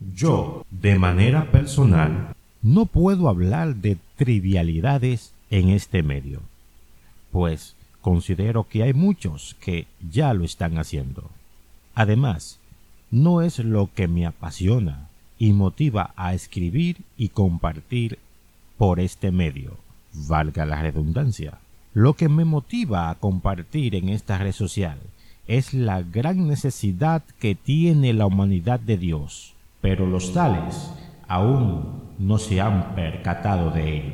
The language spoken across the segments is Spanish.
Yo, de manera personal, no puedo hablar de trivialidades en este medio, pues considero que hay muchos que ya lo están haciendo. Además, no es lo que me apasiona y motiva a escribir y compartir por este medio, valga la redundancia. Lo que me motiva a compartir en esta red social es la gran necesidad que tiene la humanidad de Dios, pero los tales aún no se han percatado de ello.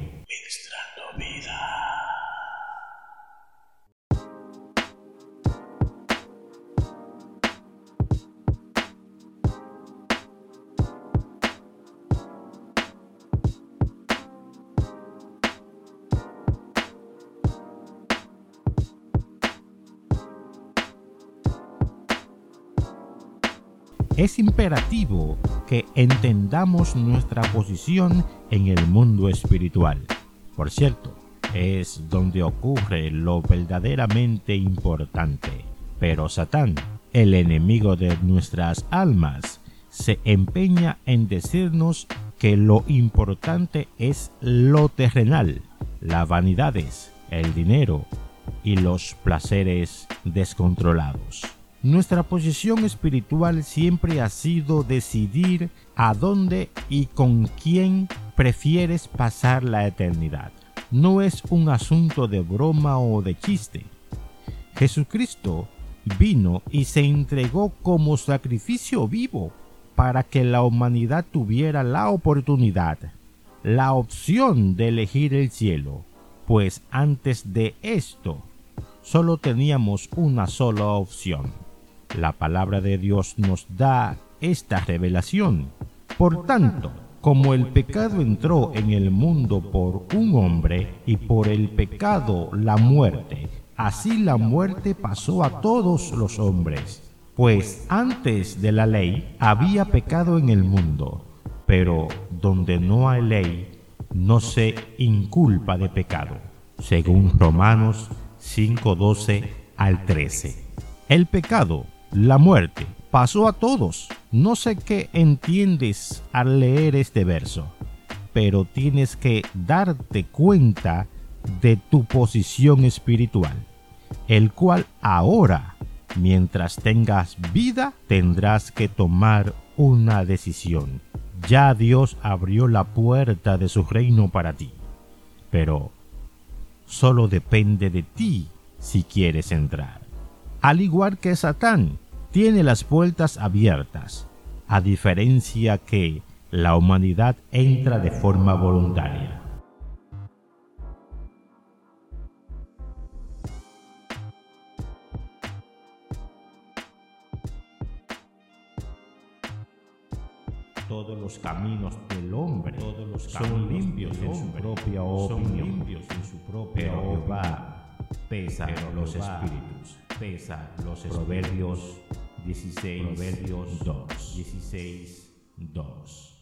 Es imperativo que entendamos nuestra posición en el mundo espiritual. Por cierto, es donde ocurre lo verdaderamente importante. Pero Satán, el enemigo de nuestras almas, se empeña en decirnos que lo importante es lo terrenal, las vanidades, el dinero y los placeres descontrolados. Nuestra posición espiritual siempre ha sido decidir a dónde y con quién prefieres pasar la eternidad. No es un asunto de broma o de chiste. Jesucristo vino y se entregó como sacrificio vivo para que la humanidad tuviera la oportunidad, la opción de elegir el cielo, pues antes de esto solo teníamos una sola opción la palabra de Dios nos da esta revelación. Por tanto, como el pecado entró en el mundo por un hombre y por el pecado la muerte, así la muerte pasó a todos los hombres. Pues antes de la ley había pecado en el mundo, pero donde no hay ley, no se inculpa de pecado, según Romanos 5:12 al 13. El pecado la muerte pasó a todos. No sé qué entiendes al leer este verso, pero tienes que darte cuenta de tu posición espiritual, el cual ahora, mientras tengas vida, tendrás que tomar una decisión. Ya Dios abrió la puerta de su reino para ti, pero solo depende de ti si quieres entrar. Al igual que Satán, tiene las puertas abiertas, a diferencia que la humanidad entra de forma voluntaria. Todos los caminos del hombre son limpios en su propia opinión, en su propia pero pesa los espíritus, pesa los proverbios 16, Proverbios 2. 16, 2.